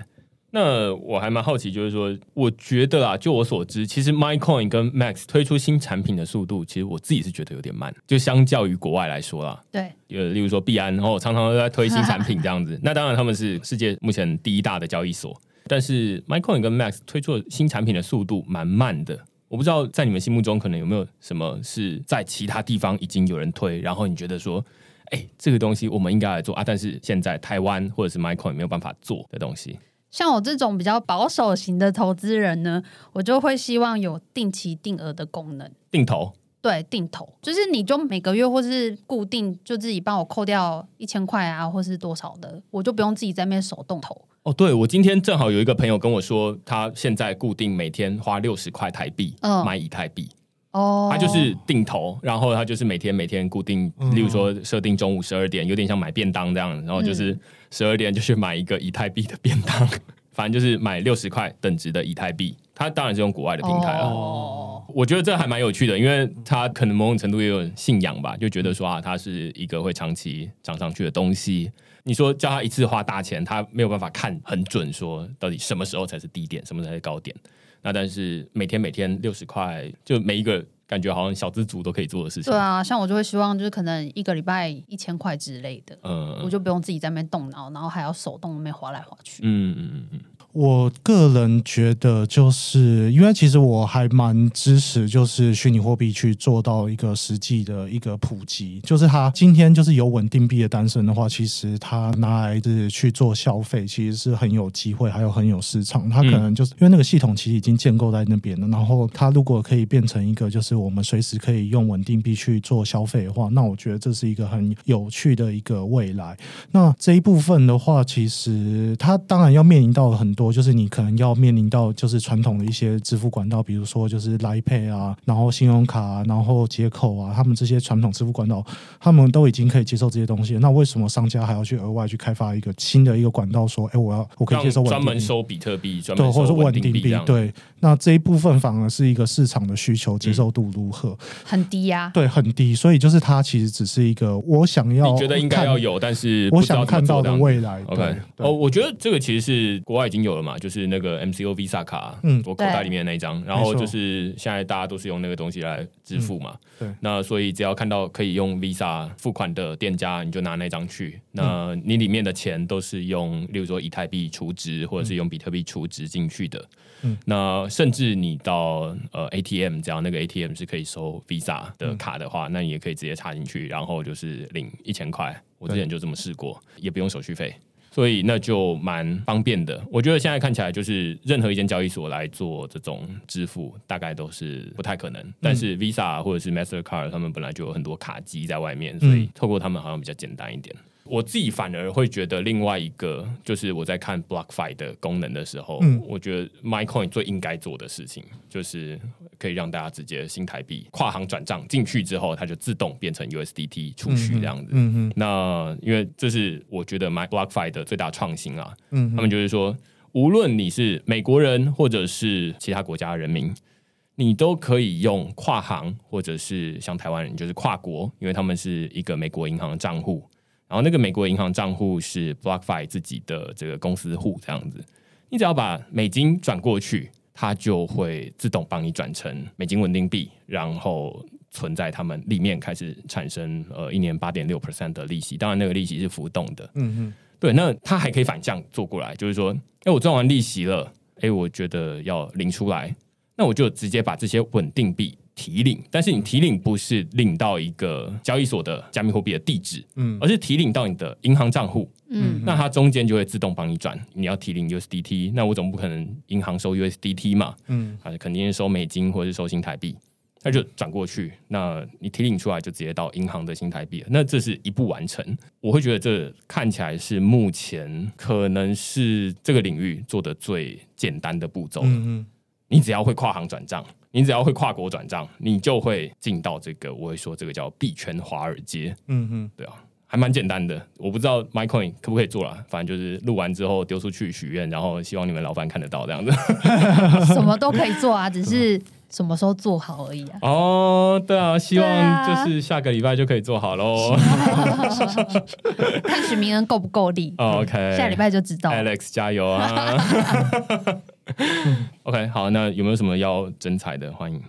Speaker 1: 那我还蛮好奇，就是说，我觉得啊，就我所知，其实 MyCoin 跟 Max 推出新产品的速度，其实我自己是觉得有点慢，就相较于国外来说啦。
Speaker 2: 对，
Speaker 1: 呃，例如说币安，然后常常都在推新产品这样子。[laughs] 那当然他们是世界目前第一大的交易所，但是 MyCoin 跟 Max 推出的新产品的速度蛮慢的。我不知道在你们心目中可能有没有什么是在其他地方已经有人推，然后你觉得说，哎、这个东西我们应该来做啊，但是现在台湾或者是 MyCoin 没有办法做的东西。
Speaker 2: 像我这种比较保守型的投资人呢，我就会希望有定期定额的功能。
Speaker 1: 定投，
Speaker 2: 对，定投就是你就每个月或是固定就自己帮我扣掉一千块啊，或是多少的，我就不用自己在那边手动投。
Speaker 1: 哦，对，我今天正好有一个朋友跟我说，他现在固定每天花六十块台币、
Speaker 2: 嗯
Speaker 1: 买以太币，
Speaker 2: 哦，
Speaker 1: 他就是定投，然后他就是每天每天固定，
Speaker 3: 嗯
Speaker 1: 例如说设定中午十二点，有点像买便当这样，然后就是十二点就去买一个以太币的便当，[laughs] 反正就是买六十块等值的以太币。他当然是用国外的平台了。
Speaker 2: 哦，
Speaker 1: 我觉得这还蛮有趣的，因为他可能某种程度也有信仰吧，就觉得说啊，它是一个会长期涨上去的东西。你说叫他一次花大钱，他没有办法看很准，说到底什么时候才是低点，什么才是高点。那但是每天每天六十块，就每一个感觉好像小资族都可以做的事情。
Speaker 2: 对啊，像我就会希望就是可能一个礼拜一千块之类的，
Speaker 1: 嗯
Speaker 2: 我就不用自己在那边动脑，然后还要手动那边划来划去。
Speaker 1: 嗯嗯嗯嗯，
Speaker 3: 我个人觉得，就是因为其实我还蛮支持，就是虚拟货币去做到一个实际的一个普及。就是它今天就是有稳定币的诞生的话，其实它拿来是去做消费，其实是很有机会，还有很有市场。它可能就是、因为那个系统其实已经建构在那边了，然后它如果可以变成一个，就是我们随时可以用稳定币去做消费的话，那我觉得这是一个很有趣的一个未来。那这一部分的话，其实它当然要面临到很多，就是你可能要面临到就是传统的一些支付管道，比如说就是来 Pay 啊，然后信用卡、啊，然后接口啊，他们这些传统支付管道，他们都已经可以接受这些东西。那为什么商家还要去额外去开发一个新的一个管道，说，哎，我要我可以接受
Speaker 1: 专？门收比特币，专
Speaker 3: 对，
Speaker 1: 门
Speaker 3: 或者是
Speaker 1: 收稳
Speaker 3: 稳定币对，那这一部分反而是一个市场的需求接受度如何？
Speaker 2: 很低呀、
Speaker 3: 对，很低，所以就是它其实只是一个我想要，
Speaker 1: 你觉得应该要，有，但是
Speaker 3: 我想看到的未来。
Speaker 1: OK，
Speaker 3: 对
Speaker 1: 哦，我觉得这个其实是国外已经有了嘛，就是那个 MCO Visa 卡，
Speaker 3: 嗯。
Speaker 1: 我口袋里面的那一张，然后就是现在大家都是用那个东西来支付嘛，
Speaker 3: 对。
Speaker 1: 那所以只要看到可以用 Visa 付款的店家，你就拿那张去，那你里面的钱都是用，例如说以太币储值，或者是用比特币储值进去的，
Speaker 3: 嗯。
Speaker 1: 那甚至你到呃 ATM，只要那个 ATM 是可以收 Visa 的卡的话，那你也可以直接插进去，然后就是领一千块。我之前就这么试过，也不用手续费。所以那就蛮方便的。我觉得现在看起来，就是任何一间交易所来做这种支付，大概都是不太可能。但是 Visa 或者是 Mastercard，他们本来就有很多卡机在外面，所以透过他们好像比较简单一点。我自己反而会觉得，另外一个就是我在看 BlockFi 的功能的时候，
Speaker 3: 嗯。
Speaker 1: 我觉得 MyCoin 最应该做的事情，就是可以让大家直接新台币跨行转账进去之后，它就自动变成 USDT 出去这样子。
Speaker 3: 嗯嗯
Speaker 1: 那因为这是我觉得 My BlockFi 的最大创新啊，
Speaker 3: 嗯
Speaker 1: 他们就是说，无论你是美国人或者是其他国家的人民，你都可以用跨行，或者是像台湾人就是跨国，因为他们是一个美国银行的账户，然后那个美国银行账户是 BlockFi 自己的这个公司户这样子，你只要把美金转过去，它就会自动帮你转成美金稳定币，然后存在他们里面开始产生呃一年八点六 percent 的利息，当然那个利息是浮动的，
Speaker 3: 嗯嗯，
Speaker 1: 对，那它还可以反向做过来，就是说，哎，我赚完利息了，哎，我觉得要领出来，那我就直接把这些稳定币提领，但是你提领不是领到一个交易所的加密货币的地址，
Speaker 3: 嗯
Speaker 1: 而是提领到你的银行账户，
Speaker 2: 嗯
Speaker 1: 那它中间就会自动帮你转。你要提领 USDT，那我总不可能银行收 USDT 嘛，
Speaker 3: 嗯
Speaker 1: 啊，肯定是收美金或者是收新台币，那就转过去，那你提领出来就直接到银行的新台币了，那这是一步完成。我会觉得这看起来是目前可能是这个领域做的最简单的步骤。
Speaker 3: 嗯嗯
Speaker 1: 你只要会跨行转账，你只要会跨国转账，你就会进到这个我会说这个叫币圈华尔街，
Speaker 3: 嗯哼，
Speaker 1: 对啊。还蛮简单的，我不知道 MyCoin 可不可以做了，反正就是录完之后丢出去许愿，然后希望你们老板看得到这样子。[laughs]
Speaker 2: 什么都可以做啊，[laughs] 只是什么时候做好而已啊。
Speaker 1: 哦，对啊，希望
Speaker 2: 啊
Speaker 1: 就是下个礼拜就可以做好喽。[laughs]
Speaker 2: 看许明恩够不够力。
Speaker 1: 哦 OK，
Speaker 2: 下礼拜就知道。
Speaker 1: Alex 加油啊 [laughs] OK，好，那有没有什么要征才的？欢迎。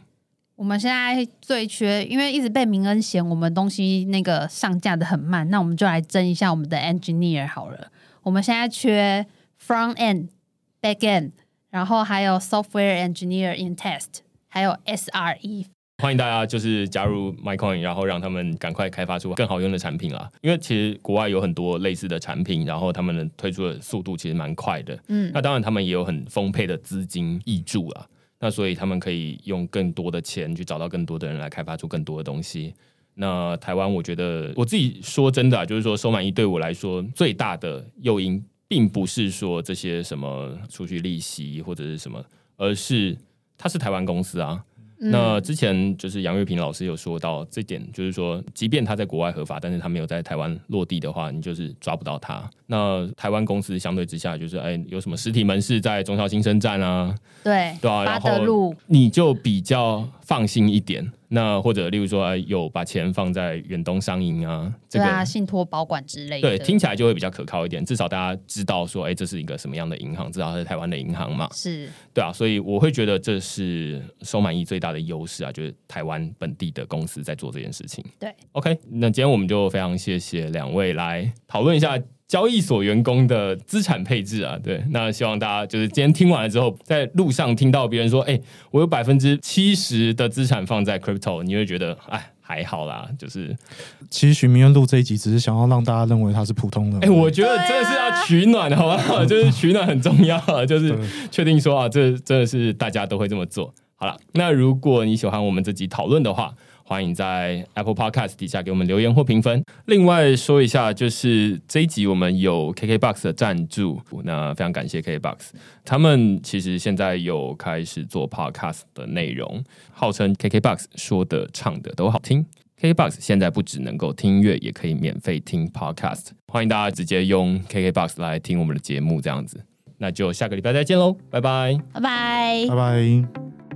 Speaker 2: 我们现在最缺，因为一直被明恩嫌我们东西那个上架的很慢，那我们就来争一下我们的 engineer 好了。我们现在缺 front end、back end，然后还有 software engineer in test，还有 SRE。
Speaker 1: 欢迎大家就是加入 MyCoin，然后让他们赶快开发出更好用的产品啦。因为其实国外有很多类似的产品，然后他们的推出的速度其实蛮快的。
Speaker 2: 嗯
Speaker 1: 那当然他们也有很丰沛的资金挹注啦。那所以他们可以用更多的钱去找到更多的人来开发出更多的东西。那台湾，我觉得我自己说真的、啊，就是说收满意对我来说最大的诱因，并不是说这些什么储蓄利息或者是什么，而是它是台湾公司啊。
Speaker 2: 嗯
Speaker 1: 那之前就是杨月平老师有说到这点，就是说，即便他在国外合法，但是他没有在台湾落地的话，你就是抓不到他。那台湾公司相对之下，就是哎，有什么实体门市在中小新生站啊，
Speaker 2: 对
Speaker 1: 对啊，然后你就比较放心一点。那或者例如说，哎有把钱放在远东商银啊，这个
Speaker 2: 对啊，信托保管之类的。
Speaker 1: 对，听起来就会比较可靠一点。至少大家知道说，哎，这是一个什么样的银行，至少它是台湾的银行嘛。
Speaker 2: 是
Speaker 1: 对啊，所以我会觉得这是收满意最大的优势啊，就是台湾本地的公司在做这件事情。
Speaker 2: 对
Speaker 1: ，OK，那今天我们就非常谢谢两位来讨论一下交易所员工的资产配置啊。对，那希望大家就是今天听完了之后，在路上听到别人说，哎、我有百分之七十的资产放在 crypto，你会觉得，哎。还好啦，就是，
Speaker 3: 其实徐明恩录这一集只是想要让大家认为他是普通的。
Speaker 1: 哎、我觉得真的是要取暖，好不好？[laughs] 就是取暖很重要，[laughs] 就是
Speaker 3: 对
Speaker 1: 确定说啊，这真的是大家都会这么做。好了，那如果你喜欢我们这集讨论的话，欢迎在 Apple Podcast 底下给我们留言或评分。另外说一下，就是这一集我们有 KKBox 的赞助，那非常感谢 KKBox，他们其实现在有开始做 Podcast 的内容，号称 KKBox 说的唱的都好听。KKBox 现在不只能够听音乐，也可以免费听 Podcast，欢迎大家直接用 KKBox 来听我们的节目，这样子。那就下个礼拜再见喽，拜拜。
Speaker 2: 拜拜
Speaker 3: 拜。拜。